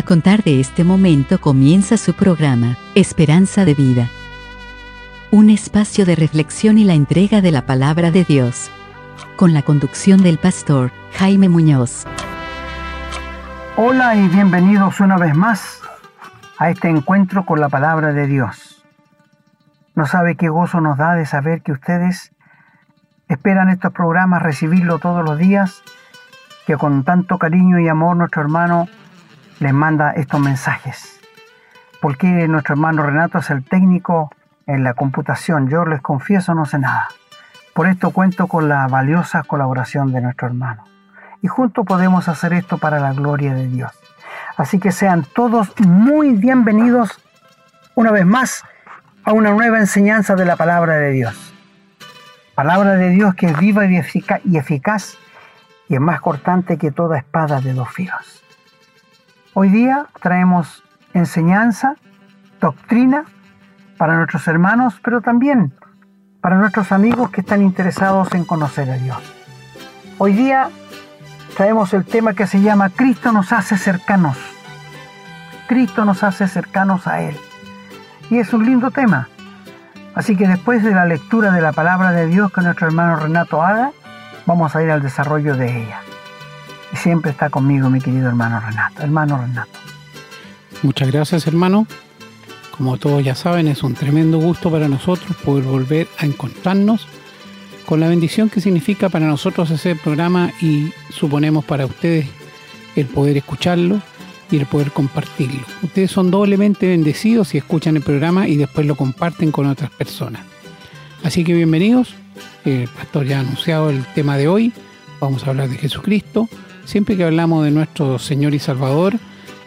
A contar de este momento comienza su programa, Esperanza de Vida. Un espacio de reflexión y la entrega de la palabra de Dios. Con la conducción del pastor Jaime Muñoz. Hola y bienvenidos una vez más a este encuentro con la palabra de Dios. No sabe qué gozo nos da de saber que ustedes esperan estos programas, recibirlo todos los días, que con tanto cariño y amor nuestro hermano les manda estos mensajes. Porque nuestro hermano Renato es el técnico en la computación. Yo les confieso no sé nada. Por esto cuento con la valiosa colaboración de nuestro hermano. Y juntos podemos hacer esto para la gloria de Dios. Así que sean todos muy bienvenidos una vez más a una nueva enseñanza de la palabra de Dios. Palabra de Dios que es viva y eficaz y es más cortante que toda espada de dos filos. Hoy día traemos enseñanza, doctrina para nuestros hermanos, pero también para nuestros amigos que están interesados en conocer a Dios. Hoy día traemos el tema que se llama Cristo nos hace cercanos. Cristo nos hace cercanos a Él. Y es un lindo tema. Así que después de la lectura de la palabra de Dios que nuestro hermano Renato haga, vamos a ir al desarrollo de ella. Y siempre está conmigo mi querido hermano Renato. Hermano Renato. Muchas gracias hermano. Como todos ya saben, es un tremendo gusto para nosotros poder volver a encontrarnos con la bendición que significa para nosotros ese programa y suponemos para ustedes el poder escucharlo y el poder compartirlo. Ustedes son doblemente bendecidos si escuchan el programa y después lo comparten con otras personas. Así que bienvenidos. El pastor ya ha anunciado el tema de hoy. Vamos a hablar de Jesucristo siempre que hablamos de nuestro Señor y Salvador,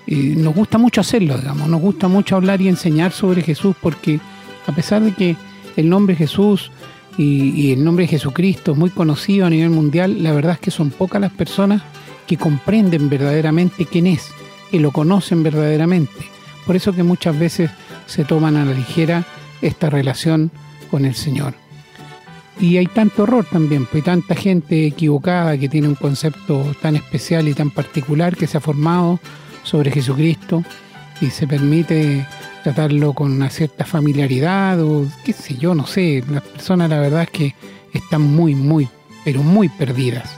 nos gusta mucho hacerlo, digamos, nos gusta mucho hablar y enseñar sobre Jesús porque a pesar de que el nombre Jesús y, el nombre de Jesucristo es muy conocido a nivel mundial, la verdad es que son pocas las personas que comprenden verdaderamente quién es, que lo conocen verdaderamente. Por eso que muchas veces se toman a la ligera esta relación con el Señor. Y hay tanto error también, pues tanta gente equivocada que tiene un concepto tan especial y tan particular que se ha formado sobre Jesucristo y se permite tratarlo con una cierta familiaridad o qué sé yo, no sé. Las personas la verdad es que están muy, muy, pero muy perdidas.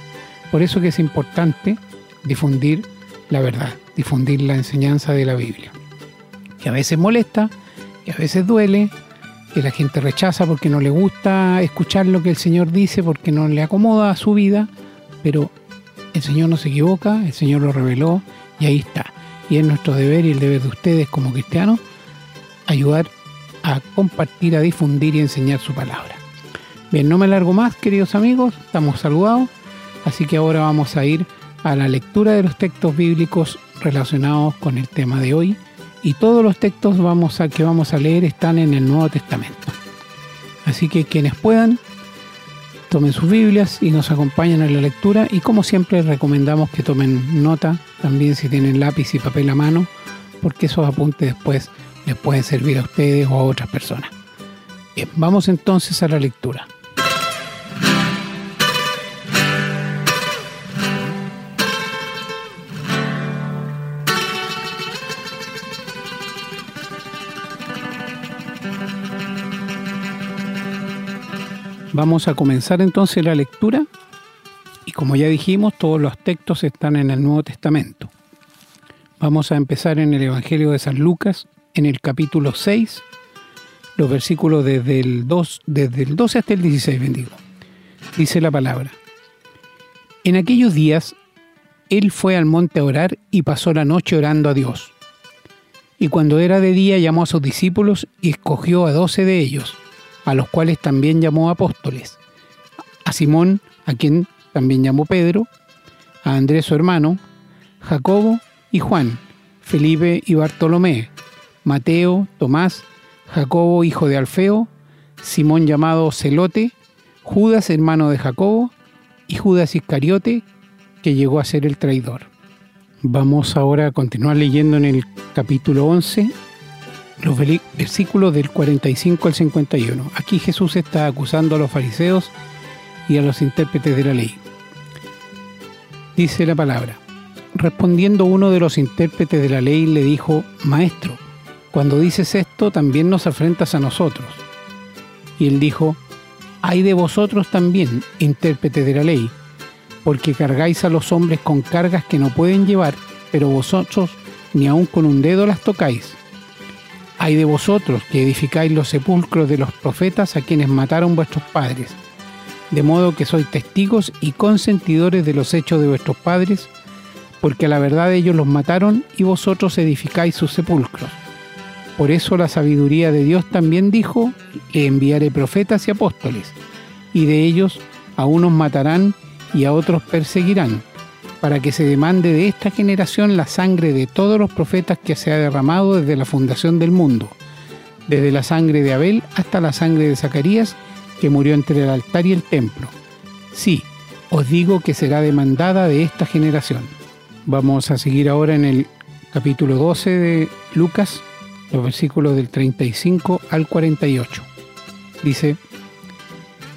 Por eso que es importante difundir la verdad, difundir la enseñanza de la Biblia. Que a veces molesta, que a veces duele, que la gente rechaza porque no le gusta escuchar lo que el Señor dice, porque no le acomoda a su vida, pero el Señor no se equivoca, el Señor lo reveló y ahí está. Y es nuestro deber y el deber de ustedes como cristianos ayudar a compartir, a difundir y enseñar su palabra. Bien, no me largo más, queridos amigos, estamos saludados, así que ahora vamos a ir a la lectura de los textos bíblicos relacionados con el tema de hoy y todos los textos vamos a, que vamos a leer están en el Nuevo Testamento. Así que quienes puedan, tomen sus Biblias y nos acompañen en la lectura y como siempre recomendamos que tomen nota, también si tienen lápiz y papel a mano, porque esos apuntes después les pueden servir a ustedes o a otras personas. Bien, vamos entonces a la lectura. Vamos a comenzar entonces la lectura y como ya dijimos, todos los textos están en el Nuevo Testamento. Vamos a empezar en el Evangelio de San Lucas, en el capítulo 6, los versículos desde el, 2, desde el 12 hasta el 16, bendigo. Dice la palabra. En aquellos días, él fue al monte a orar y pasó la noche orando a Dios. Y cuando era de día llamó a sus discípulos y escogió a doce de ellos a los cuales también llamó apóstoles, a Simón, a quien también llamó Pedro, a Andrés su hermano, Jacobo y Juan, Felipe y Bartolomé, Mateo, Tomás, Jacobo hijo de Alfeo, Simón llamado Celote, Judas hermano de Jacobo y Judas Iscariote, que llegó a ser el traidor. Vamos ahora a continuar leyendo en el capítulo 11 los versículos del 45 al 51. Aquí Jesús está acusando a los fariseos y a los intérpretes de la ley. Dice la palabra, respondiendo uno de los intérpretes de la ley le dijo, Maestro, cuando dices esto también nos afrentas a nosotros. Y él dijo, Hay de vosotros también, intérpretes de la ley, porque cargáis a los hombres con cargas que no pueden llevar, pero vosotros ni aun con un dedo las tocáis. Hay de vosotros que edificáis los sepulcros de los profetas a quienes mataron vuestros padres, de modo que sois testigos y consentidores de los hechos de vuestros padres, porque a la verdad ellos los mataron y vosotros edificáis sus sepulcros. Por eso la sabiduría de Dios también dijo, le enviaré profetas y apóstoles, y de ellos a unos matarán y a otros perseguirán, para que se demande de esta generación la sangre de todos los profetas que se ha derramado desde la fundación del mundo, desde la sangre de Abel hasta la sangre de Zacarías, que murió entre el altar y el templo. Sí, os digo que será demandada de esta generación. Vamos a seguir ahora en el capítulo 12 de Lucas, los versículos del 35 al 48. Dice,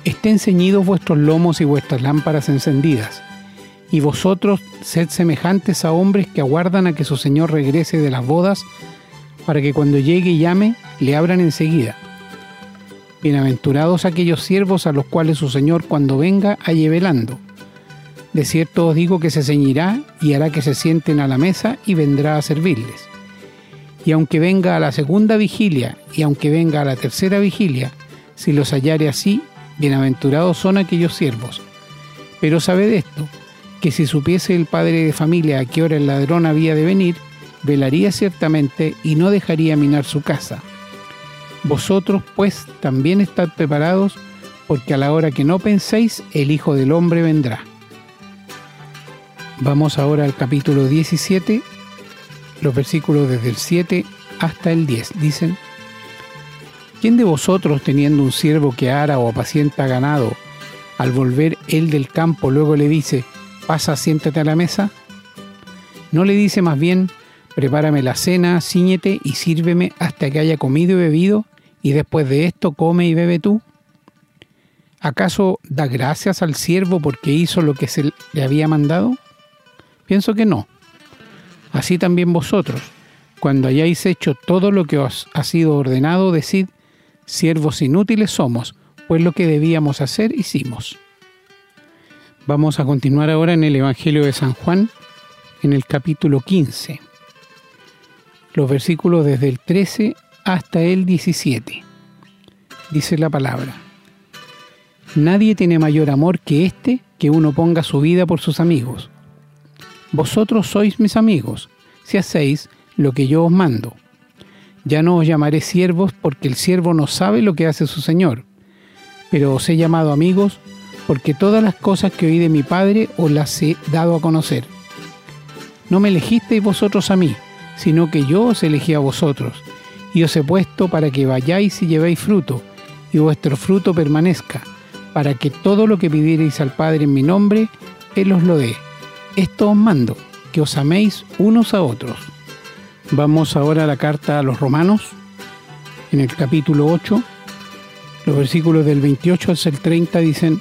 Estén ceñidos vuestros lomos y vuestras lámparas encendidas, y vosotros sed semejantes a hombres que aguardan a que su Señor regrese de las bodas, para que cuando llegue y llame, le abran enseguida. Bienaventurados aquellos siervos a los cuales su Señor cuando venga halle velando. De cierto os digo que se ceñirá y hará que se sienten a la mesa y vendrá a servirles. Y aunque venga a la segunda vigilia y aunque venga a la tercera vigilia, si los hallare así, bienaventurados son aquellos siervos. Pero sabed esto, que si supiese el padre de familia a qué hora el ladrón había de venir, velaría ciertamente y no dejaría minar su casa. Vosotros pues también estad preparados, porque a la hora que no penséis, el Hijo del Hombre vendrá. Vamos ahora al capítulo 17, los versículos desde el 7 hasta el 10. Dicen, ¿quién de vosotros teniendo un siervo que ara o apacienta ganado, al volver él del campo luego le dice, pasa, siéntate a la mesa? ¿No le dice más bien, prepárame la cena, ciñete y sírveme hasta que haya comido y bebido, y después de esto come y bebe tú? ¿Acaso da gracias al siervo porque hizo lo que se le había mandado? Pienso que no. Así también vosotros, cuando hayáis hecho todo lo que os ha sido ordenado, decid, siervos inútiles somos, pues lo que debíamos hacer hicimos. Vamos a continuar ahora en el Evangelio de San Juan, en el capítulo 15, los versículos desde el 13 hasta el 17. Dice la palabra, Nadie tiene mayor amor que este que uno ponga su vida por sus amigos. Vosotros sois mis amigos, si hacéis lo que yo os mando. Ya no os llamaré siervos porque el siervo no sabe lo que hace su Señor, pero os he llamado amigos porque todas las cosas que oí de mi Padre os las he dado a conocer. No me elegisteis vosotros a mí, sino que yo os elegí a vosotros, y os he puesto para que vayáis y llevéis fruto, y vuestro fruto permanezca, para que todo lo que pidierais al Padre en mi nombre, Él os lo dé. Esto os mando, que os améis unos a otros. Vamos ahora a la carta a los romanos, en el capítulo 8, los versículos del 28 al 30 dicen,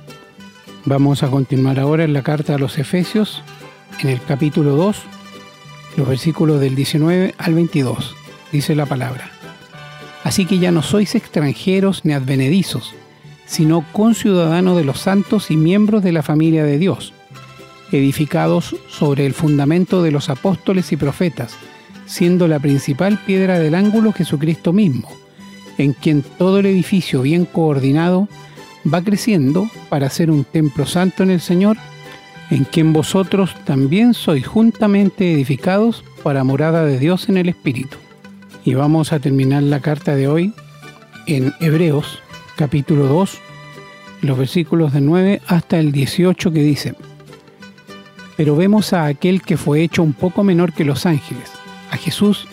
Vamos a continuar ahora en la carta a los Efesios, en el capítulo 2, los versículos del 19 al 22. Dice la palabra. Así que ya no sois extranjeros ni advenedizos, sino conciudadanos de los santos y miembros de la familia de Dios, edificados sobre el fundamento de los apóstoles y profetas, siendo la principal piedra del ángulo Jesucristo mismo, en quien todo el edificio bien coordinado va creciendo para ser un templo santo en el Señor, en quien vosotros también sois juntamente edificados para morada de Dios en el Espíritu. Y vamos a terminar la carta de hoy en Hebreos capítulo 2, los versículos de 9 hasta el 18 que dice, Pero vemos a aquel que fue hecho un poco menor que los ángeles, a Jesús,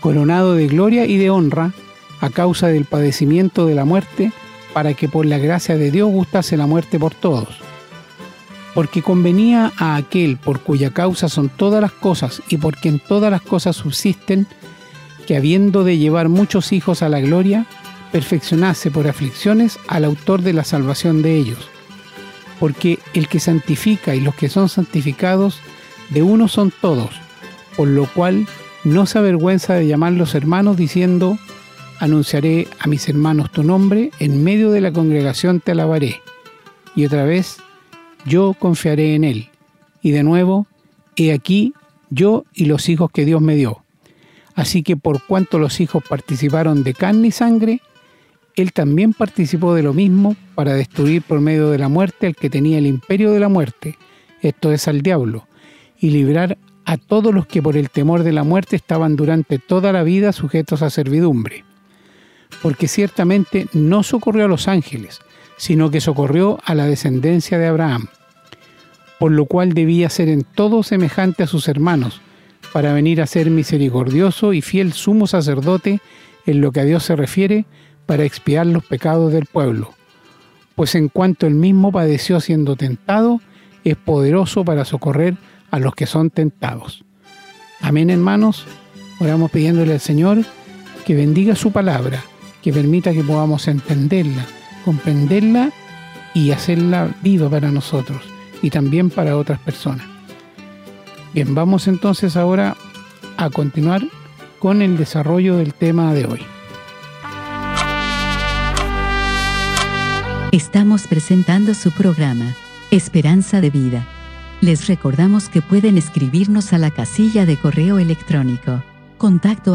coronado de gloria y de honra a causa del padecimiento de la muerte, para que por la gracia de Dios gustase la muerte por todos. Porque convenía a aquel por cuya causa son todas las cosas y por quien todas las cosas subsisten, que habiendo de llevar muchos hijos a la gloria, perfeccionase por aflicciones al autor de la salvación de ellos. Porque el que santifica y los que son santificados, de uno son todos, por lo cual no se avergüenza de llamarlos hermanos diciendo, anunciaré a mis hermanos tu nombre, en medio de la congregación te alabaré. Y otra vez, yo confiaré en él. Y de nuevo, he aquí yo y los hijos que Dios me dio. Así que por cuanto los hijos participaron de carne y sangre, él también participó de lo mismo para destruir por medio de la muerte al que tenía el imperio de la muerte, esto es al diablo, y librar a todos los que por el temor de la muerte estaban durante toda la vida sujetos a servidumbre. Porque ciertamente no socorrió a los ángeles, sino que socorrió a la descendencia de Abraham, por lo cual debía ser en todo semejante a sus hermanos, para venir a ser misericordioso y fiel sumo sacerdote en lo que a Dios se refiere, para expiar los pecados del pueblo. Pues en cuanto él mismo padeció siendo tentado, es poderoso para socorrer a los que son tentados. Amén, hermanos. Oramos pidiéndole al Señor que bendiga su palabra, que permita que podamos entenderla, comprenderla y hacerla viva para nosotros y también para otras personas. Bien, vamos entonces ahora a continuar con el desarrollo del tema de hoy. Estamos presentando su programa, Esperanza de Vida. Les recordamos que pueden escribirnos a la casilla de correo electrónico contacto.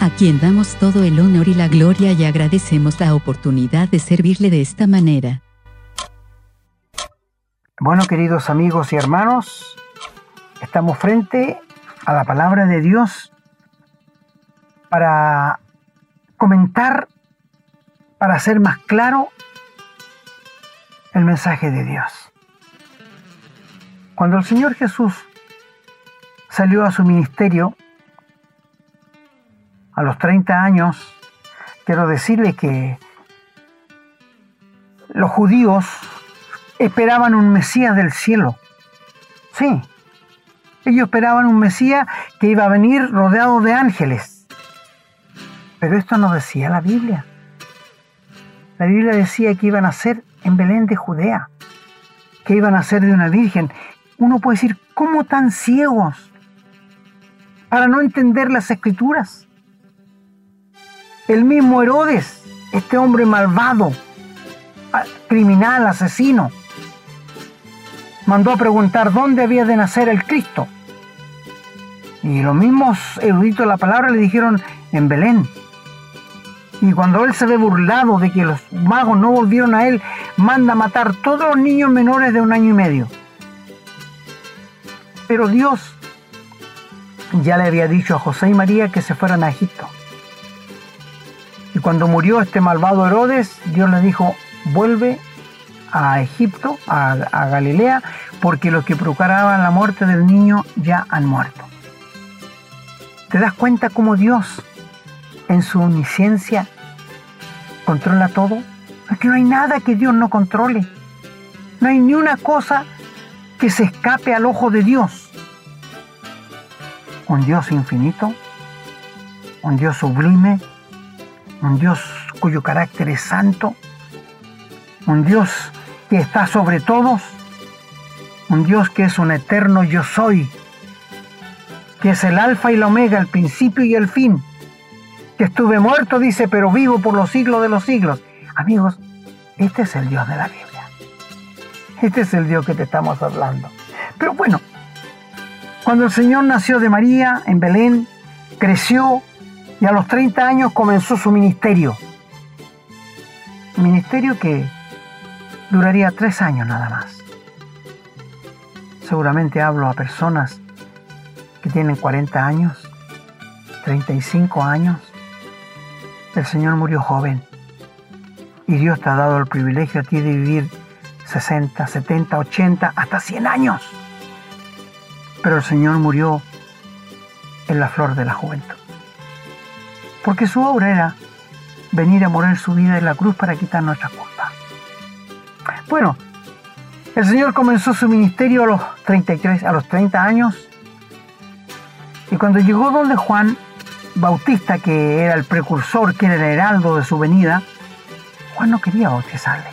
a quien damos todo el honor y la gloria y agradecemos la oportunidad de servirle de esta manera. Bueno, queridos amigos y hermanos, estamos frente a la palabra de Dios para comentar, para hacer más claro el mensaje de Dios. Cuando el Señor Jesús salió a su ministerio a los 30 años, quiero decirle que los judíos esperaban un Mesías del cielo. Sí, ellos esperaban un Mesías que iba a venir rodeado de ángeles. Pero esto no decía la Biblia. La Biblia decía que iban a ser en Belén de Judea, que iban a ser de una virgen. Uno puede decir, ¿cómo tan ciegos para no entender las escrituras? El mismo Herodes, este hombre malvado, criminal, asesino, mandó a preguntar dónde había de nacer el Cristo. Y los mismos eruditos de la palabra le dijeron en Belén. Y cuando él se ve burlado de que los magos no volvieron a él, manda a matar todos los niños menores de un año y medio. Pero Dios ya le había dicho a José y María que se fueran a Egipto. Y cuando murió este malvado Herodes, Dios le dijo, vuelve a Egipto, a, Galilea, porque los que procuraban la muerte del niño ya han muerto. ¿Te das cuenta cómo Dios, en su omnisciencia, controla todo? Porque no hay nada que Dios no controle. No hay ni una cosa que se escape al ojo de Dios. Un Dios infinito, un Dios sublime, un Dios cuyo carácter es santo, un Dios que está sobre todos, un Dios que es un eterno yo soy, que es el alfa y la omega, el principio y el fin, que estuve muerto, dice, pero vivo por los siglos de los siglos. Amigos, este es el Dios de la Biblia. Este es el Dios que te estamos hablando. Pero bueno, Cuando el Señor nació de María en Belén, creció y a los 30 años comenzó su ministerio. Ministerio que duraría tres años nada más. Seguramente hablo a personas que tienen 40 años, 35 años. El Señor murió joven y Dios te ha dado el privilegio a ti de vivir 60, 70, 80, hasta 100 años. Pero el Señor murió en la flor de la juventud. Porque su obra era venir a morir su vida en la cruz para quitar nuestra culpa. Bueno, el Señor comenzó su ministerio a los 33, a los 30 años. Y cuando llegó donde Juan Bautista, que era el precursor, que era el heraldo de su venida, Juan no quería bautizarle.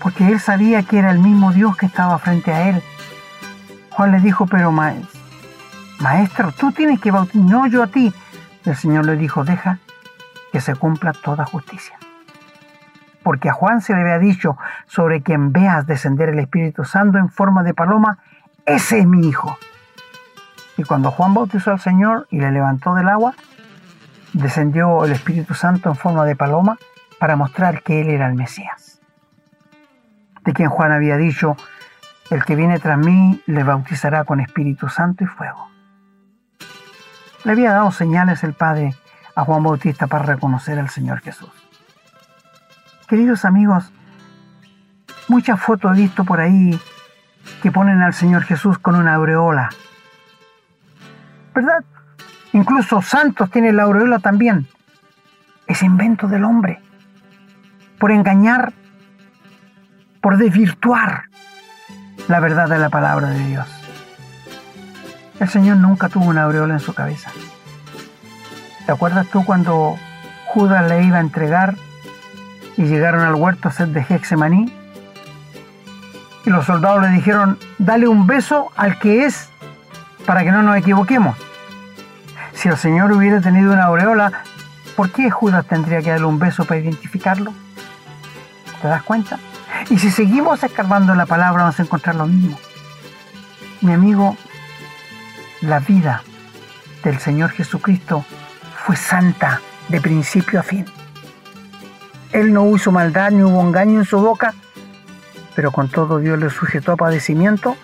Porque él sabía que era el mismo Dios que estaba frente a él. Juan le dijo, pero maestro, tú tienes que bautizar, no yo a ti. El Señor le dijo, deja que se cumpla toda justicia. Porque a Juan se le había dicho, sobre quien veas descender el Espíritu Santo en forma de paloma, ese es mi hijo. Y cuando Juan bautizó al Señor y le levantó del agua, descendió el Espíritu Santo en forma de paloma para mostrar que él era el Mesías. De quien Juan había dicho, el que viene tras mí le bautizará con Espíritu Santo y fuego. Le había dado señales el Padre a Juan Bautista para reconocer al Señor Jesús. Queridos amigos, muchas fotos he visto por ahí que ponen al Señor Jesús con una aureola. ¿Verdad? Incluso santos tienen la aureola también. Es invento del hombre. Por engañar, por desvirtuar la verdad de la palabra de Dios. El Señor nunca tuvo una aureola en su cabeza. ¿Te acuerdas tú cuando Judas le iba a entregar y llegaron al huerto de Hexemaní? Y los soldados le dijeron, dale un beso al que es para que no nos equivoquemos. Si el Señor hubiera tenido una aureola, ¿por qué Judas tendría que darle un beso para identificarlo? ¿Te das cuenta? Y si seguimos escarbando la palabra vamos a encontrar lo mismo. Mi amigo, la vida del Señor Jesucristo fue santa de principio a fin. Él no hizo maldad ni hubo engaño en su boca, pero con todo Dios le sujetó a padecimiento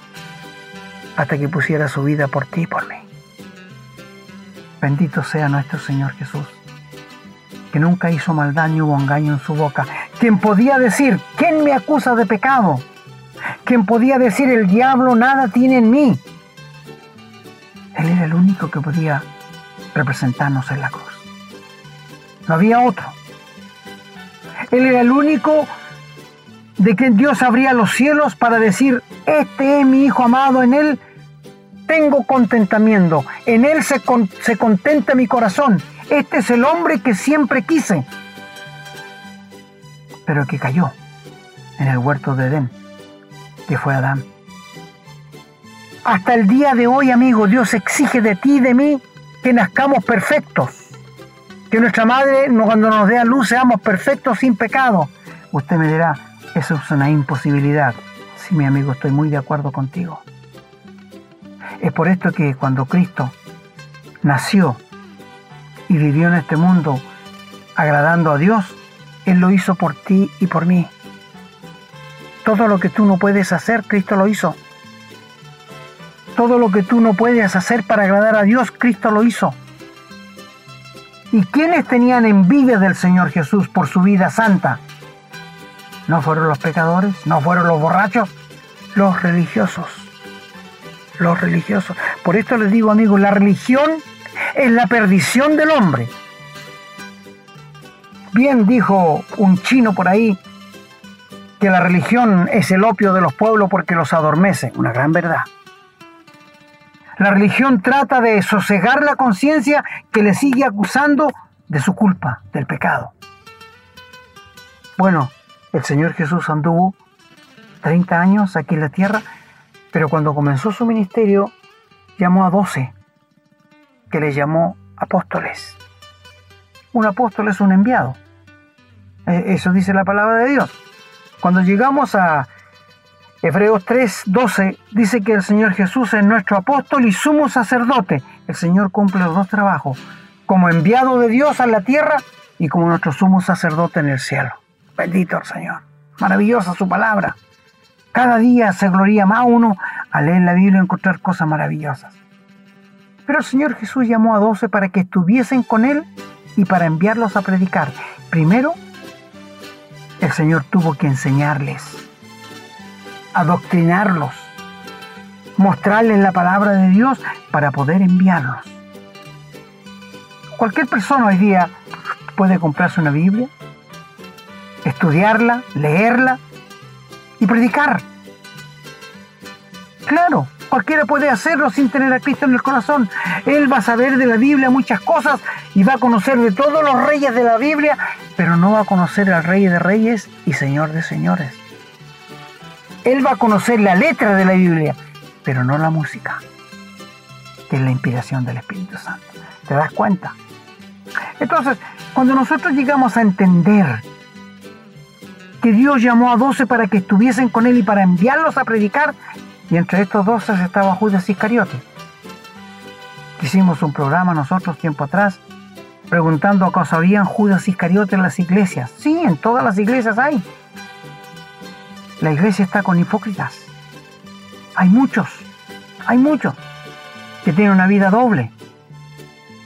hasta que pusiera su vida por ti y por mí. Bendito sea nuestro Señor Jesús, que nunca hizo maldad ni hubo engaño en su boca, quien podía decir, ¿quién me acusa de pecado? Quien podía decir, el diablo nada tiene en mí. Que podía representarnos en la cruz. No había otro. Él era el único de quien Dios abría los cielos para decir, este es mi Hijo amado, en Él tengo contentamiento, en Él se, contenta mi corazón, este es el hombre que siempre quise, pero que cayó en el huerto de Edén, que fue Adán. Hasta el día de hoy, amigo, Dios exige de ti y de mí que nazcamos perfectos. Que nuestra madre, cuando nos dé a luz, seamos perfectos sin pecado. Usted me dirá, eso es una imposibilidad. Sí, mi amigo, estoy muy de acuerdo contigo. Es por esto que cuando Cristo nació y vivió en este mundo agradando a Dios, Él lo hizo por ti y por mí. Todo lo que tú no puedes hacer, Cristo lo hizo. Todo lo que tú no puedes hacer para agradar a Dios, Cristo lo hizo. ¿Y quiénes tenían envidia del Señor Jesús por su vida santa? No fueron los pecadores, no fueron los borrachos, los religiosos. Los religiosos. Por esto les digo, amigos, la religión es la perdición del hombre. Bien dijo un chino por ahí que la religión es el opio de los pueblos porque los adormece. Una gran verdad. La religión trata de sosegar la conciencia que le sigue acusando de su culpa, del pecado. Bueno, el Señor Jesús anduvo 30 años aquí en la tierra, pero cuando comenzó su ministerio llamó a 12, que le llamó apóstoles. Un apóstol es un enviado. E, eso dice la palabra de Dios. Cuando llegamos a Hebreos 3, 12 dice que el Señor Jesús es nuestro apóstol y sumo sacerdote. El Señor cumple los dos trabajos, como enviado de Dios a la tierra y como nuestro sumo sacerdote en el cielo. Bendito el Señor. Maravillosa su palabra. Cada día se gloria más uno al leer la Biblia y encontrar cosas maravillosas. Pero el Señor Jesús llamó a doce para que estuviesen con Él y para enviarlos a predicar. Primero, el Señor tuvo que enseñarles adoctrinarlos, mostrarles la palabra de Dios para poder enviarlos. Cualquier persona hoy día puede comprarse una Biblia, estudiarla, leerla y predicar. Claro, cualquiera puede hacerlo sin tener a Cristo en el corazón. Él va a saber de la Biblia muchas cosas y va a conocer de todos los reyes de la Biblia, pero no va a conocer al Rey de Reyes y Señor de Señores. Él va a conocer la letra de la Biblia, pero no la música, que es la inspiración del Espíritu Santo. ¿Te das cuenta? Entonces, cuando nosotros llegamos a entender que Dios llamó a doce para que estuviesen con Él y para enviarlos a predicar, y entre estos doce estaba Judas Iscariote. Hicimos un programa nosotros tiempo atrás preguntando acaso habían Judas Iscariote en las iglesias. Sí, en todas las iglesias hay. La iglesia está con hipócritas. Hay muchos, hay muchos que tienen una vida doble.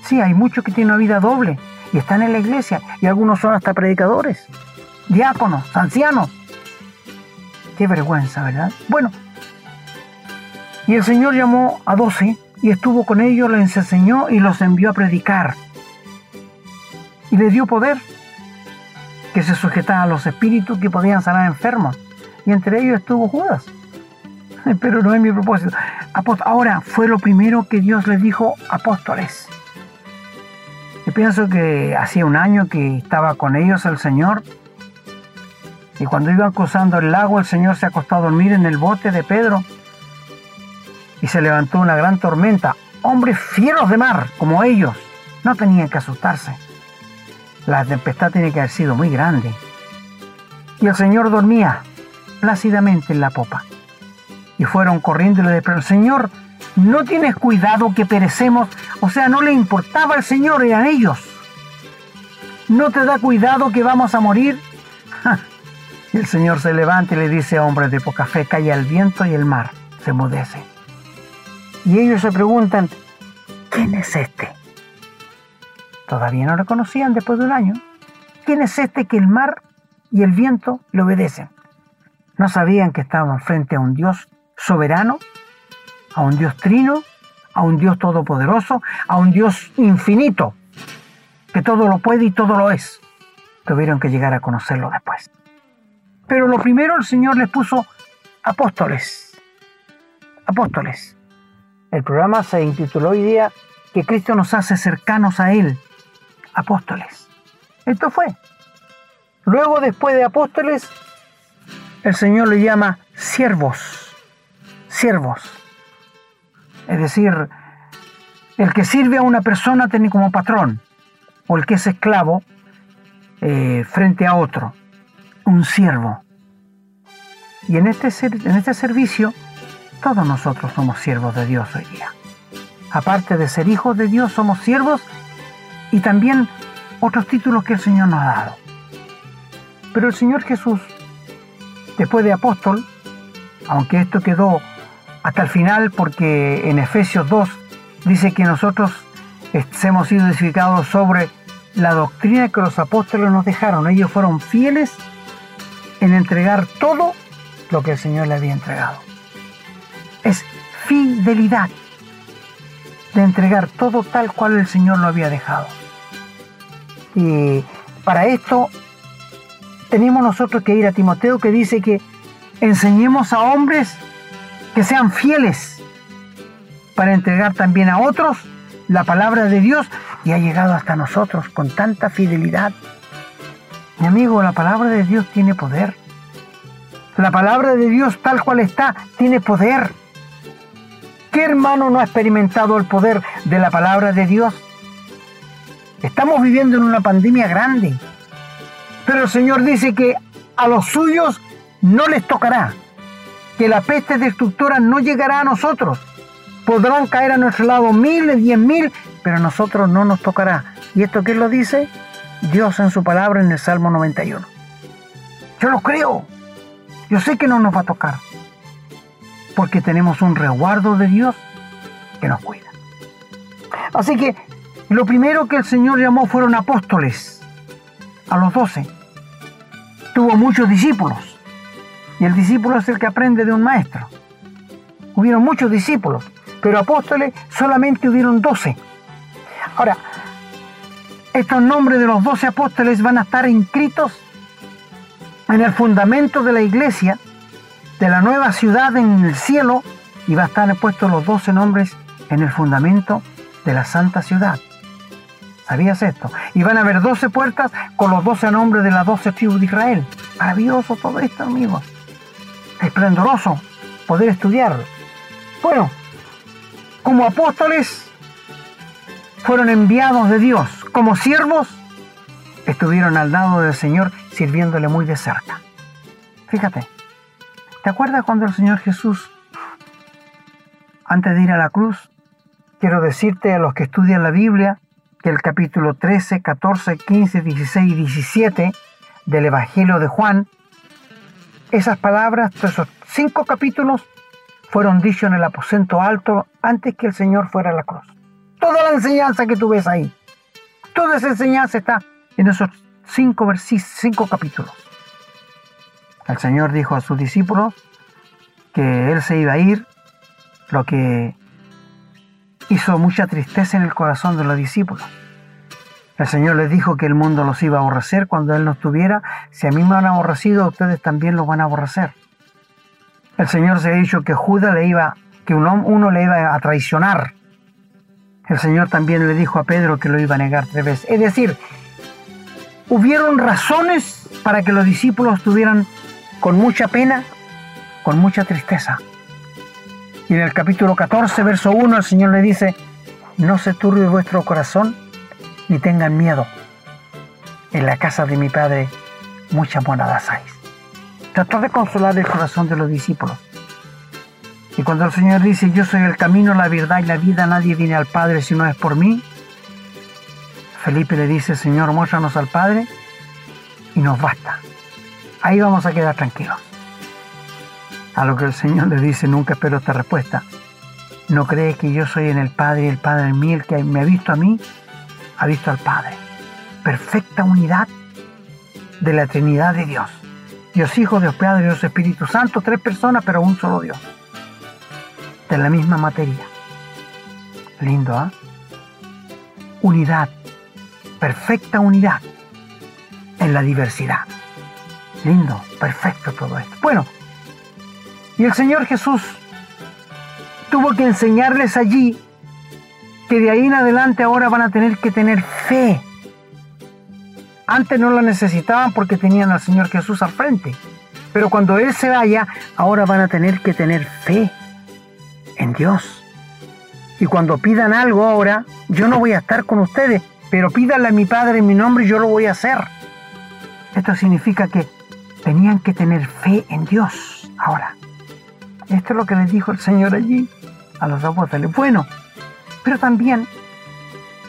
Sí, hay muchos que tienen una vida doble y están en la iglesia y algunos son hasta predicadores, diáconos, ancianos. Qué vergüenza, ¿verdad? Bueno, y el Señor llamó a doce y estuvo con ellos, les enseñó y los envió a predicar. Y les dio poder que se sujetaban a los espíritus que podían sanar enfermos y entre ellos estuvo Judas. Pero no es mi propósito. Ahora fue lo primero que Dios les dijo apóstoles. Yo pienso que hacía un año que estaba con ellos el Señor y cuando iban cruzando el lago el Señor se acostó a dormir en el bote de Pedro y se levantó una gran tormenta. Hombres fieros de mar como ellos no tenían que asustarse. La tempestad tiene que haber sido muy grande. Y el Señor dormía plácidamente en la popa. Y fueron corriendo y le dijeron, Señor, ¿no tienes cuidado que perecemos? O sea, no le importaba al Señor, eran ellos. ¿No te da cuidado que vamos a morir? El Señor se levanta y le dice a hombres de poca fe, calla el viento y el mar se mudece. Y ellos se preguntan, ¿quién es este? Todavía no lo conocían después de un año. ¿Quién es este que el mar y el viento le obedecen? No sabían que estaban frente a un Dios soberano, a un Dios trino, a un Dios todopoderoso, a un Dios infinito, que todo lo puede y todo lo es. Tuvieron que llegar a conocerlo después. Pero lo primero el Señor les puso apóstoles. Apóstoles. El programa se intituló hoy día que Cristo nos hace cercanos a Él. Apóstoles. Esto fue. Luego, después de apóstoles, el Señor le llama siervos, siervos. Es decir, el que sirve a una persona tiene como patrón, o el que es esclavo eh, frente a otro, un siervo. Y en este, en este servicio, todos nosotros somos siervos de Dios hoy día. Aparte de ser hijos de Dios, somos siervos y también otros títulos que el Señor nos ha dado. Pero el Señor Jesús después de apóstol, aunque esto quedó hasta el final porque en Efesios 2 dice que nosotros hemos sido edificados sobre la doctrina que los apóstoles nos dejaron. Ellos fueron fieles en entregar todo lo que el Señor le había entregado. Es fidelidad de entregar todo tal cual el Señor lo había dejado. Y para esto tenemos nosotros que ir a Timoteo que dice que enseñemos a hombres que sean fieles para entregar también a otros la palabra de Dios y ha llegado hasta nosotros con tanta fidelidad. Mi amigo, la palabra de Dios tiene poder. La palabra de Dios tal cual está tiene poder. ¿Qué hermano no ha experimentado el poder de la palabra de Dios? Estamos viviendo en una pandemia grande pero el Señor dice que a los suyos no les tocará. que la peste destructora no llegará a nosotros. Podrán caer a nuestro lado miles, diez mil, pero a nosotros no nos tocará. ¿Y esto qué lo dice? Dios en su palabra en el Salmo 91. Yo lo creo. Yo sé que no nos va a tocar. Porque tenemos un resguardo de Dios que nos cuida. Así que lo primero que el Señor llamó fueron apóstoles, a los doce. Tuvo muchos discípulos. Y el discípulo es el que aprende de un maestro. Hubieron muchos discípulos, pero apóstoles solamente hubieron doce. Ahora, estos nombres de los doce apóstoles van a estar inscritos en el fundamento de la iglesia, de la nueva ciudad en el cielo, y va a estar puestos los doce nombres en el fundamento de la santa ciudad. ¿Sabías esto? Y van a haber doce puertas con los doce nombres de las doce tribus de Israel. Maravilloso todo esto, amigos. Esplendoroso poder estudiarlo. Bueno, como apóstoles fueron enviados de Dios, como siervos estuvieron al lado del Señor sirviéndole muy de cerca. Fíjate, ¿te acuerdas cuando el Señor Jesús, antes de ir a la cruz, quiero decirte a los que estudian la Biblia, que el capítulo 13, 14, 15, 16 y 17 del Evangelio de Juan, esas palabras, esos cinco capítulos, fueron dichos en el aposento alto antes que el Señor fuera a la cruz. Toda la enseñanza que tú ves ahí, toda esa enseñanza está en esos cinco, versículos, cinco capítulos. El Señor dijo a sus discípulos que Él se iba a ir, lo que hizo mucha tristeza en el corazón de los discípulos. El Señor les dijo que el mundo los iba a aborrecer cuando Él no estuviera. Si a mí me han aborrecido, ustedes también los van a aborrecer. El Señor se ha dicho que Judas le iba, que uno le iba a traicionar. El Señor también le dijo a Pedro que lo iba a negar tres veces. Es decir, hubieron razones para que los discípulos estuvieran con mucha pena, con mucha tristeza. Y en el capítulo 14, verso 1, el Señor le dice, no se turbe vuestro corazón ni tengan miedo. En la casa de mi Padre muchas moradas hay. Trató de consolar el corazón de los discípulos. Y cuando el Señor dice, yo soy el camino, la verdad y la vida, nadie viene al Padre si no es por mí, Felipe le dice, Señor, muéstranos al Padre y nos basta. Ahí vamos a quedar tranquilos. A lo que el Señor le dice, nunca espero esta respuesta. ¿No crees que yo soy en el Padre y el Padre en mí? El que me ha visto a mí, ha visto al Padre. Perfecta unidad de la Trinidad de Dios. Dios Hijo, Dios Padre, Dios Espíritu Santo, tres personas, pero un solo Dios. De la misma materia. Lindo, ¿ah? Unidad. Perfecta unidad en la diversidad. Lindo, perfecto todo esto. Bueno, y el Señor Jesús tuvo que enseñarles allí que de ahí en adelante ahora van a tener que tener fe. Antes no la necesitaban porque tenían al Señor Jesús al frente. Pero cuando Él se vaya, ahora van a tener que tener fe en Dios. Y cuando pidan algo ahora, yo no voy a estar con ustedes, pero pídanle a mi Padre en mi nombre y yo lo voy a hacer. Esto significa que tenían que tener fe en Dios ahora. Esto es lo que les dijo el Señor allí a los apóstoles. Bueno, pero también,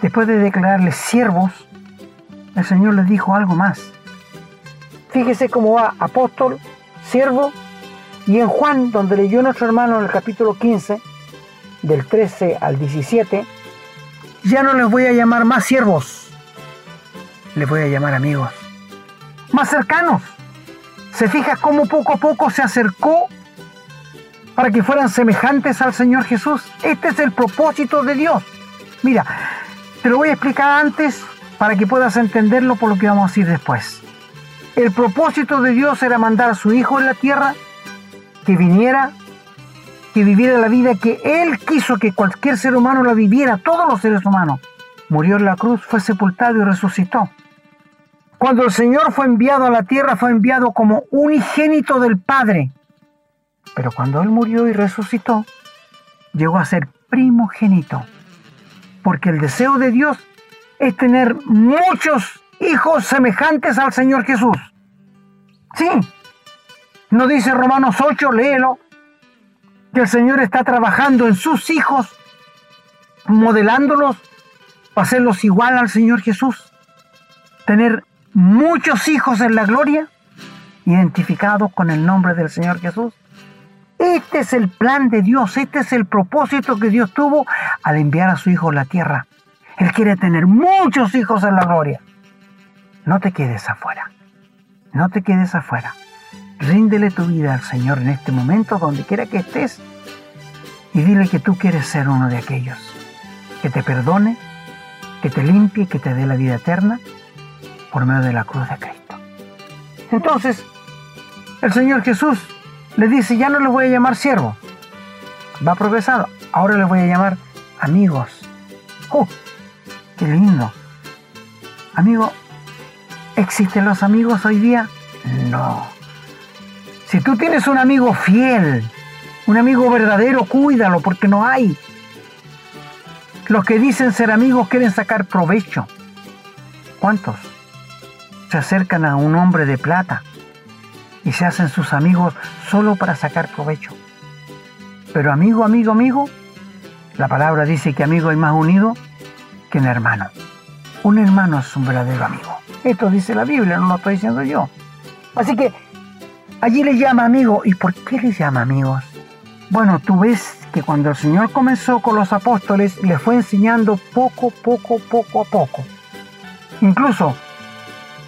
después de declararles siervos, el Señor les dijo algo más. Fíjese cómo va apóstol, siervo, y en Juan, donde leyó nuestro hermano en el capítulo 15, del 13 al 17, ya no les voy a llamar más siervos, les voy a llamar amigos, más cercanos. Se fija cómo poco a poco se acercó para que fueran semejantes al Señor Jesús. Este es el propósito de Dios. Mira, te lo voy a explicar antes para que puedas entenderlo por lo que vamos a decir después. El propósito de Dios era mandar a su Hijo en la tierra, que viniera, que viviera la vida que Él quiso que cualquier ser humano la viviera, todos los seres humanos. Murió en la cruz, fue sepultado y resucitó. Cuando el Señor fue enviado a la tierra, fue enviado como unigénito del Padre pero cuando Él murió y resucitó, llegó a ser primogénito. Porque el deseo de Dios es tener muchos hijos semejantes al Señor Jesús. Sí. No dice Romanos 8, léelo, que el Señor está trabajando en sus hijos, modelándolos para hacerlos igual al Señor Jesús. Tener muchos hijos en la gloria, identificados con el nombre del Señor Jesús. Este es el plan de Dios, este es el propósito que Dios tuvo al enviar a su Hijo a la tierra. Él quiere tener muchos hijos en la gloria. No te quedes afuera, no te quedes afuera. Ríndele tu vida al Señor en este momento, donde quiera que estés, y dile que tú quieres ser uno de aquellos, que te perdone, que te limpie, que te dé la vida eterna por medio de la cruz de Cristo. Entonces, el Señor Jesús le dice, ya no les voy a llamar siervo, va progresando, ahora les voy a llamar amigos. ¡Oh! ¡Qué lindo! Amigo, ¿existen los amigos hoy día? No. Si tú tienes un amigo fiel, un amigo verdadero, cuídalo porque no hay. Los que dicen ser amigos quieren sacar provecho. ¿Cuántos se acercan a un hombre de plata y se hacen sus amigos solo para sacar provecho? Pero amigo, amigo, amigo, la palabra dice que amigo hay más unido que un hermano. Un hermano es un verdadero amigo. Esto dice la Biblia, no lo estoy diciendo yo. Así que allí le llama amigo. ¿Y por qué le llama amigos? Bueno, tú ves que cuando el Señor comenzó con los apóstoles, le fue enseñando poco, poco, poco a poco. Incluso,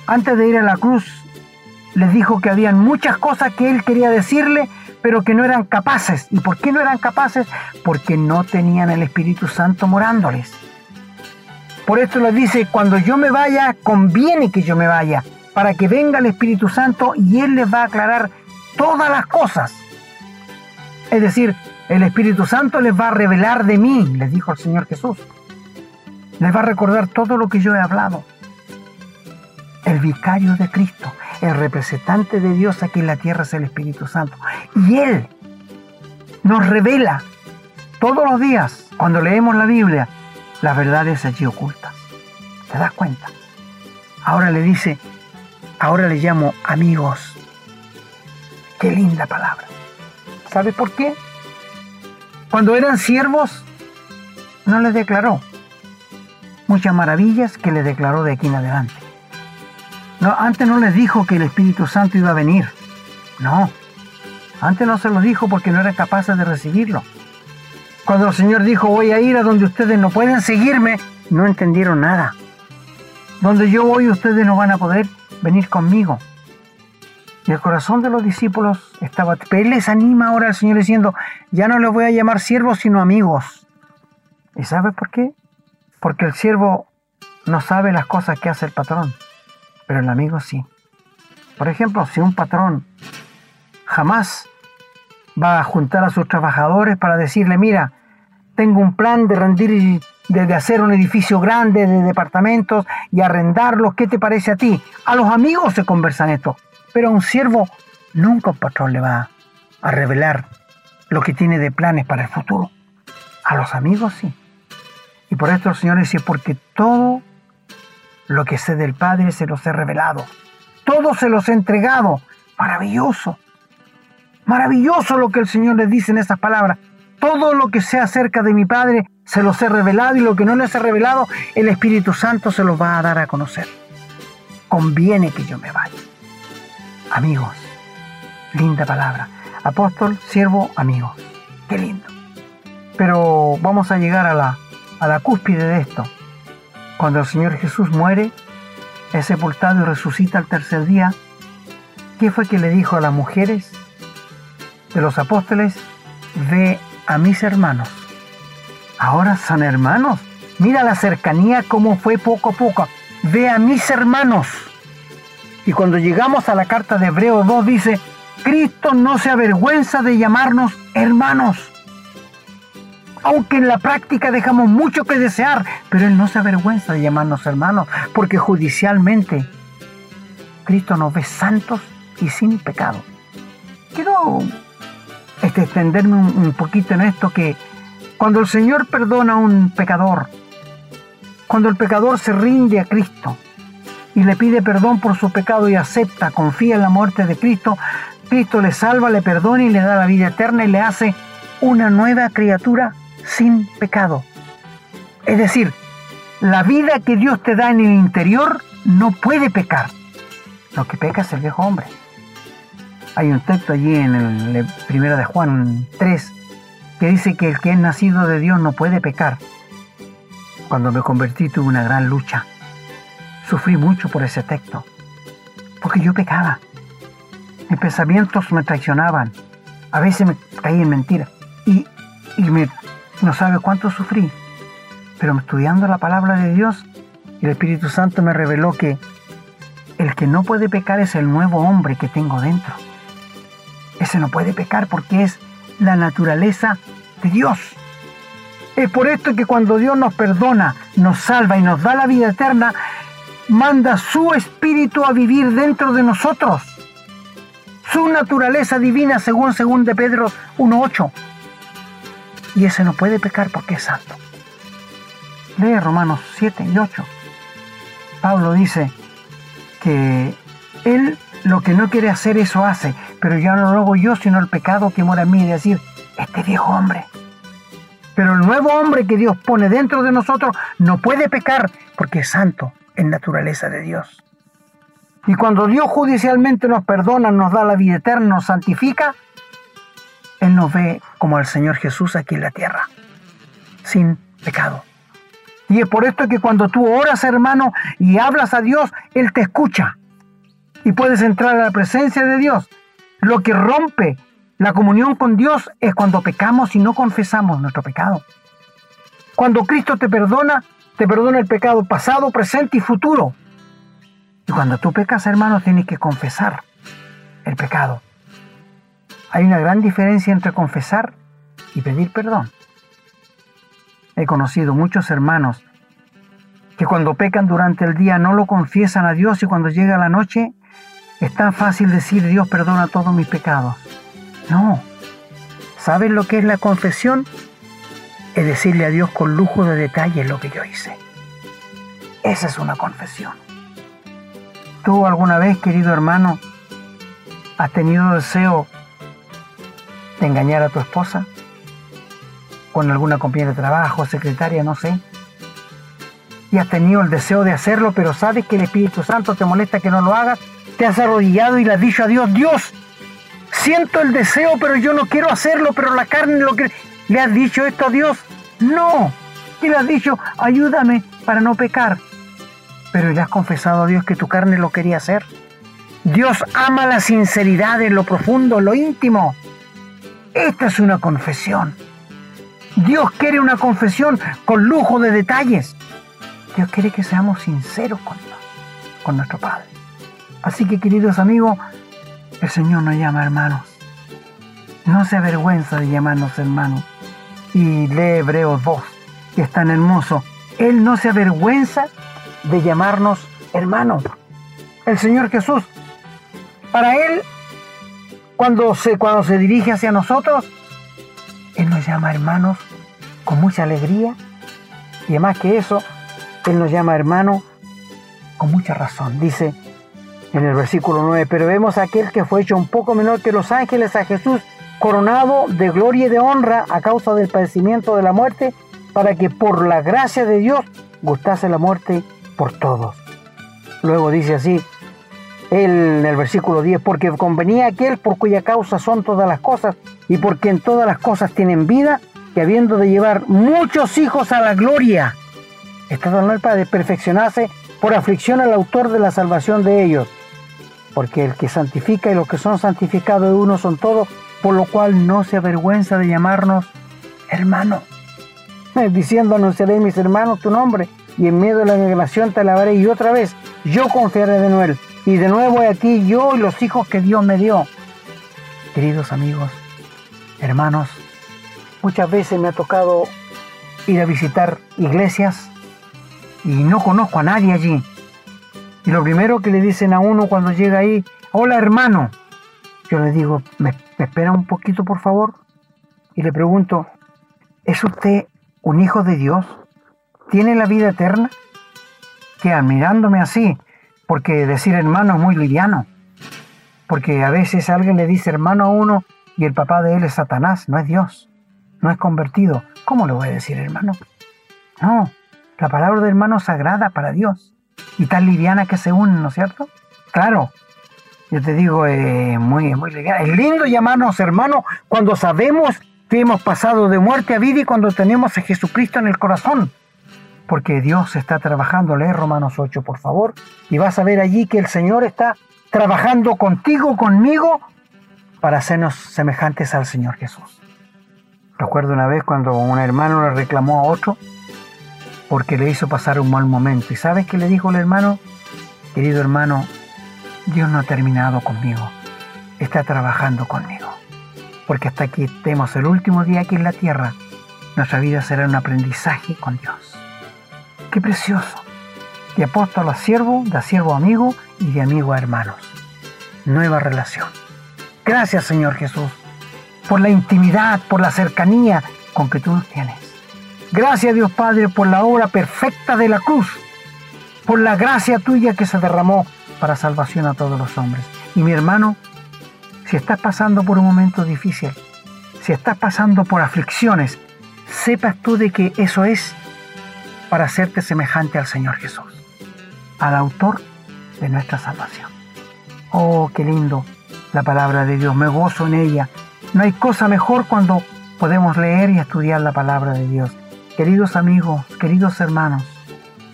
antes de ir a la cruz, les dijo que habían muchas cosas que él quería decirle, pero que no eran capaces. ¿Y por qué no eran capaces? Porque no tenían el Espíritu Santo morándoles. Por esto les dice, cuando yo me vaya, conviene que yo me vaya, para que venga el Espíritu Santo y Él les va a aclarar todas las cosas. Es decir, el Espíritu Santo les va a revelar de mí, les dijo el Señor Jesús. Les va a recordar todo lo que yo he hablado. El vicario de Cristo, el representante de Dios aquí en la tierra es el Espíritu Santo. Y Él nos revela todos los días, cuando leemos la Biblia, las verdades allí ocultas. ¿Te das cuenta? Ahora le dice, ahora le llamo amigos. Qué linda palabra. ¿Sabe por qué? Cuando eran siervos, no les declaró muchas maravillas que le declaró de aquí en adelante. Antes no les dijo que el Espíritu Santo iba a venir. No. Antes no se lo dijo porque no eran capaces de recibirlo. Cuando el Señor dijo, voy a ir a donde ustedes no pueden seguirme, no entendieron nada. Donde yo voy, ustedes no van a poder venir conmigo. Y el corazón de los discípulos estaba... Pero Él les anima ahora al Señor diciendo, ya no les voy a llamar siervos, sino amigos. ¿Y sabe por qué? Porque el siervo no sabe las cosas que hace el patrón, pero el amigo sí. Por ejemplo, si un patrón jamás va a juntar a sus trabajadores para decirle, mira, tengo un plan de rendir, de, de hacer un edificio grande de departamentos y arrendarlos, ¿qué te parece a ti? A los amigos se conversan esto, pero a un siervo nunca un patrón le va a revelar lo que tiene de planes para el futuro. A los amigos sí. Y por esto el Señor dice, porque todo lo que sé del Padre se los he revelado. Todo se los he entregado. Maravilloso. Maravilloso lo que el Señor les dice en esas palabras. Todo lo que sé acerca de mi Padre se los he revelado y lo que no les he revelado, el Espíritu Santo se los va a dar a conocer. Conviene que yo me vaya. Amigos, linda palabra. Apóstol, siervo, amigo. Qué lindo. Pero vamos a llegar a la, a la cúspide de esto. Cuando el Señor Jesús muere, es sepultado y resucita al tercer día, ¿qué fue que le dijo a las mujeres de los apóstoles? Ve a mis hermanos. Ahora son hermanos. Mira la cercanía cómo fue poco a poco. Ve a mis hermanos. Y cuando llegamos a la carta de Hebreos 2 dice, Cristo no se avergüenza de llamarnos hermanos. Aunque en la práctica dejamos mucho que desear, pero Él no se avergüenza de llamarnos hermanos, porque judicialmente Cristo nos ve santos y sin pecado. Quiero este, extenderme un, un poquito en esto que cuando el Señor perdona a un pecador, cuando el pecador se rinde a Cristo y le pide perdón por su pecado y acepta, confía en la muerte de Cristo, Cristo le salva, le perdona y le da la vida eterna y le hace una nueva criatura sin pecado. Es decir, la vida que Dios te da en el interior no puede pecar. Lo que peca es el viejo hombre. Hay un texto allí en el primero de Juan 3 que dice que el que es nacido de Dios no puede pecar. Cuando me convertí tuve una gran lucha. Sufrí mucho por ese texto, porque yo pecaba. Mis pensamientos me traicionaban. A veces me caí en mentira. Y, y me, no sabe cuánto sufrí. Pero estudiando la palabra de Dios, el Espíritu Santo me reveló que el que no puede pecar es el nuevo hombre que tengo dentro. Ese no puede pecar porque es la naturaleza de Dios. Es por esto que cuando Dios nos perdona, nos salva y nos da la vida eterna, manda su espíritu a vivir dentro de nosotros. Su naturaleza divina según según de Pedro 1.8. Y ese no puede pecar porque es santo. Lee Romanos 7 y 8. Pablo dice que él lo que no quiere hacer eso hace, pero ya no lo hago yo, sino el pecado que mora en mí, es decir, este viejo hombre. Pero el nuevo hombre que Dios pone dentro de nosotros no puede pecar porque es santo en naturaleza de Dios. Y cuando Dios judicialmente nos perdona, nos da la vida eterna, nos santifica, Él nos ve como al Señor Jesús aquí en la tierra, sin pecado. Y es por esto que cuando tú oras, hermano, y hablas a Dios, Él te escucha. Y puedes entrar a la presencia de Dios. Lo que rompe la comunión con Dios es cuando pecamos y no confesamos nuestro pecado. Cuando Cristo te perdona, te perdona el pecado pasado, presente y futuro. Y cuando tú pecas, hermano, tienes que confesar el pecado. Hay una gran diferencia entre confesar y pedir perdón. He conocido muchos hermanos que cuando pecan durante el día no lo confiesan a Dios y cuando llega la noche es tan fácil decir Dios perdona todos mis pecados. No. ¿Sabes lo que es la confesión? Es decirle a Dios con lujo de detalle lo que yo hice. Esa es una confesión. ¿Tú alguna vez, querido hermano, has tenido deseo de engañar a tu esposa? Con alguna compañera de trabajo, secretaria, no sé. Y has tenido el deseo de hacerlo, pero sabes que el Espíritu Santo te molesta que no lo hagas. Te has arrodillado y le has dicho a Dios, Dios, siento el deseo, pero yo no quiero hacerlo, pero la carne lo que... ¿Le has dicho esto a Dios? No. Y le has dicho, ayúdame para no pecar. Pero le has confesado a Dios que tu carne lo quería hacer. Dios ama la sinceridad en lo profundo, lo íntimo. Esta es una confesión. Dios quiere una confesión con lujo de detalles. Dios quiere que seamos sinceros con Dios, con nuestro Padre. Así que queridos amigos, el Señor nos llama hermanos. No se avergüenza de llamarnos hermanos. Y lee Hebreos 2, que es tan hermoso. Él no se avergüenza de llamarnos hermanos. El Señor Jesús, para Él, cuando se, cuando se dirige hacia nosotros, Él nos llama hermanos con mucha alegría. Y además que eso, Él nos llama hermano con mucha razón. Dice, en el versículo 9, pero vemos aquel que fue hecho un poco menor que los ángeles, a Jesús, coronado de gloria y de honra a causa del padecimiento de la muerte, para que por la gracia de Dios gustase la muerte por todos. Luego dice así, en el versículo 10, porque convenía aquel por cuya causa son todas las cosas, y porque en todas las cosas tienen vida, que habiendo de llevar muchos hijos a la gloria, está dando el Padre, perfeccionarse por aflicción al autor de la salvación de ellos porque el que santifica y los que son santificados de uno son todos, por lo cual no se avergüenza de llamarnos hermano. Diciendo, anunciaré mis hermanos tu nombre, y en medio de la migración te alabaré, y otra vez yo confiaré de nuevo. Y de nuevo aquí yo y los hijos que Dios me dio. Queridos amigos, hermanos, muchas veces me ha tocado ir a visitar iglesias y no conozco a nadie allí. Y lo primero que le dicen a uno cuando llega ahí, hola hermano. Yo le digo, ¿me, espera un poquito por favor? Y le pregunto, ¿es usted un hijo de Dios? ¿Tiene la vida eterna? Que admirándome así, porque decir hermano es muy liviano. Porque a veces alguien le dice hermano a uno y el papá de él es Satanás, no es Dios. no es convertido. ¿Cómo le voy a decir, hermano? No, la palabra de hermano es sagrada para Dios y tan liviana que se unen, ¿no es cierto? Claro, yo te digo, eh, muy, muy liviana. Es lindo llamarnos hermanos cuando sabemos que hemos pasado de muerte a vida y cuando tenemos a Jesucristo en el corazón. Porque Dios está trabajando, lee Romanos 8, por favor, y vas a ver allí que el Señor está trabajando contigo, conmigo, para hacernos semejantes al Señor Jesús. Recuerdo una vez cuando un hermano le reclamó a otro porque le hizo pasar un mal momento. ¿Y sabes qué le dijo el hermano? Querido hermano, Dios no ha terminado conmigo, está trabajando conmigo. Porque hasta que estemos el último día aquí en la tierra, nuestra vida será un aprendizaje con Dios. Qué precioso. De apóstol a siervo, de siervo a amigo y de amigo a hermanos. Nueva relación. Gracias Señor Jesús por la intimidad, por la cercanía con que tú nos tienes. Gracias Dios Padre por la obra perfecta de la cruz, por la gracia tuya que se derramó para salvación a todos los hombres. Y mi hermano, si estás pasando por un momento difícil, si estás pasando por aflicciones, sepas tú de que eso es para hacerte semejante al Señor Jesús, al autor de nuestra salvación. Oh, qué lindo la palabra de Dios, me gozo en ella. No hay cosa mejor cuando podemos leer y estudiar la palabra de Dios. Queridos amigos, queridos hermanos,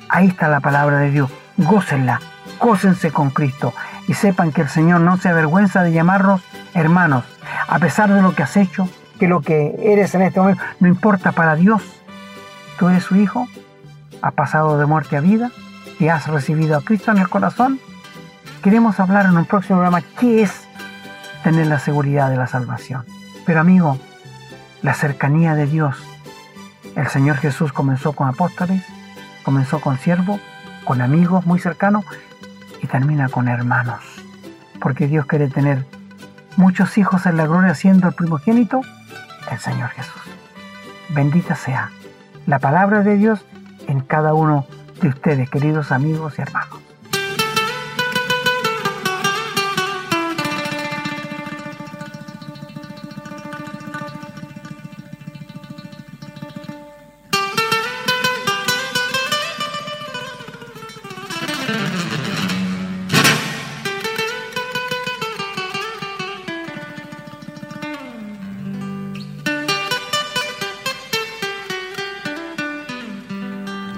ahí está la palabra de Dios, gócenla, gócense con Cristo y sepan que el Señor no se avergüenza de llamarnos hermanos, a pesar de lo que has hecho, que lo que eres en este momento no importa para Dios. Tú eres su hijo, has pasado de muerte a vida y has recibido a Cristo en el corazón. Queremos hablar en un próximo programa qué es tener la seguridad de la salvación. Pero amigo, la cercanía de Dios. El Señor Jesús comenzó con apóstoles, comenzó con siervos, con amigos muy cercanos y termina con hermanos. Porque Dios quiere tener muchos hijos en la gloria siendo el primogénito, el Señor Jesús. Bendita sea la palabra de Dios en cada uno de ustedes, queridos amigos y hermanos.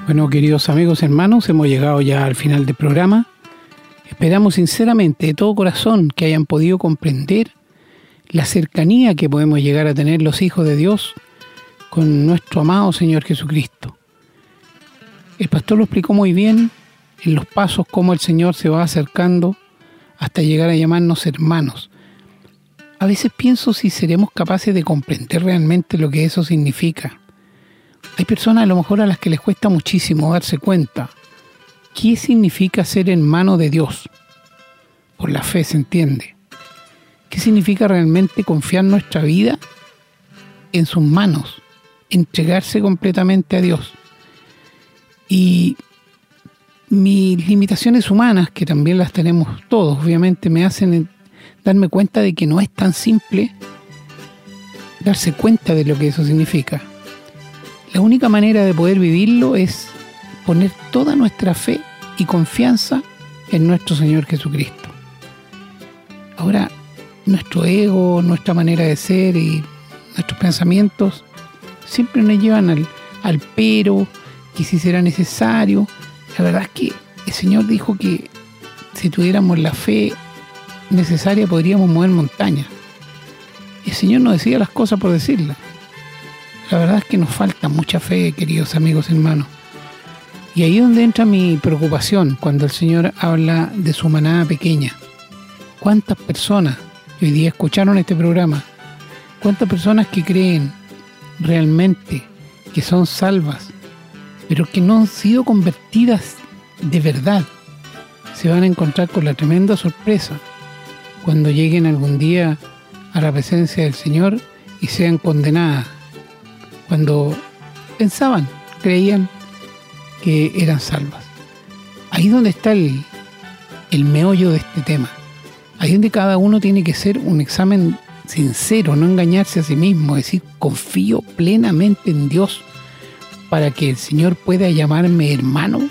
Bueno, queridos amigos, hermanos, hemos llegado ya al final del programa. Esperamos sinceramente de todo corazón que hayan podido comprender la cercanía que podemos llegar a tener los hijos de Dios con nuestro amado Señor Jesucristo. El pastor lo explicó muy bien en los pasos cómo el Señor se va acercando hasta llegar a llamarnos hermanos. A veces pienso si seremos capaces de comprender realmente lo que eso significa. Hay personas a lo mejor a las que les cuesta muchísimo darse cuenta qué significa ser hermano de Dios. Por la fe se entiende. ¿Qué significa realmente confiar nuestra vida en sus manos? Entregarse completamente a Dios. Y mis limitaciones humanas, que también las tenemos todos, obviamente me hacen darme cuenta de que no es tan simple darse cuenta de lo que eso significa. La única manera de poder vivirlo es poner toda nuestra fe y confianza en nuestro Señor Jesucristo. Ahora, nuestro ego, nuestra manera de ser y nuestros pensamientos siempre nos llevan al, al pero, que si será necesario. La verdad es que el Señor dijo que si tuviéramos la fe necesaria podríamos mover montañas. El Señor no decía las cosas por decirlas. La verdad es que nos falta mucha fe, queridos amigos hermanos. Y ahí es donde entra mi preocupación cuando el Señor habla de su manada pequeña. ¿Cuántas personas hoy día escucharon este programa? ¿Cuántas personas que creen realmente que son salvas, pero que no han sido convertidas de verdad? Se van a encontrar con la tremenda sorpresa cuando lleguen algún día a la presencia del Señor y sean condenadas cuando pensaban, creían que eran salvas. Ahí es donde está el, el meollo de este tema. Ahí es donde cada uno tiene que hacer un examen sincero, no engañarse a sí mismo, decir, confío plenamente en Dios para que el Señor pueda llamarme hermano.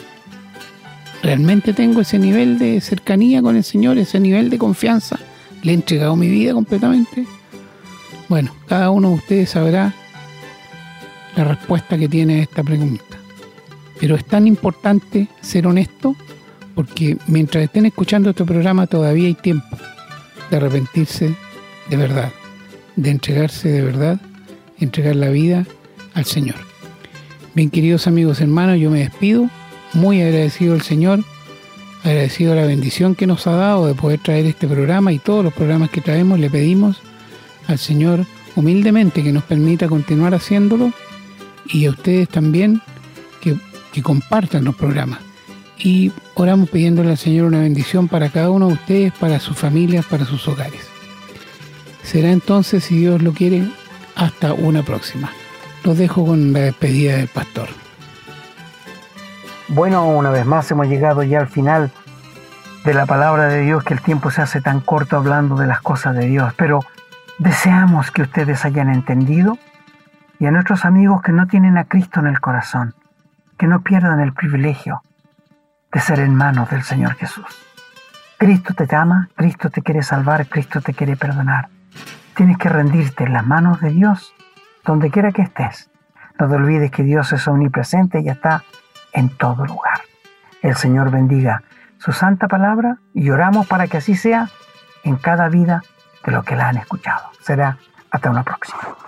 ¿Realmente tengo ese nivel de cercanía con el Señor, ese nivel de confianza? ¿Le he entregado mi vida completamente? Bueno, cada uno de ustedes sabrá la respuesta que tiene esta pregunta. Pero es tan importante ser honesto porque mientras estén escuchando este programa todavía hay tiempo de arrepentirse de verdad, de entregarse de verdad, entregar la vida al Señor. Bien, queridos amigos hermanos, yo me despido, muy agradecido al Señor, agradecido a la bendición que nos ha dado de poder traer este programa y todos los programas que traemos, le pedimos al Señor humildemente que nos permita continuar haciéndolo y a ustedes también que, que compartan los programas. Y oramos pidiéndole al Señor una bendición para cada uno de ustedes, para sus familias, para sus hogares. Será entonces, si Dios lo quiere, hasta una próxima. Los dejo con la despedida del pastor. Bueno, una vez más hemos llegado ya al final de la palabra de Dios, que el tiempo se hace tan corto hablando de las cosas de Dios, pero deseamos que ustedes hayan entendido y a nuestros amigos que no tienen a Cristo en el corazón, que no pierdan el privilegio de ser en manos del Señor Jesús. Cristo te llama, Cristo te quiere salvar, Cristo te quiere perdonar. Tienes que rendirte en las manos de Dios, donde quiera que estés. No te olvides que Dios es omnipresente y está en todo lugar. El Señor bendiga su santa palabra y oramos para que así sea en cada vida de lo que la han escuchado. Será hasta una próxima.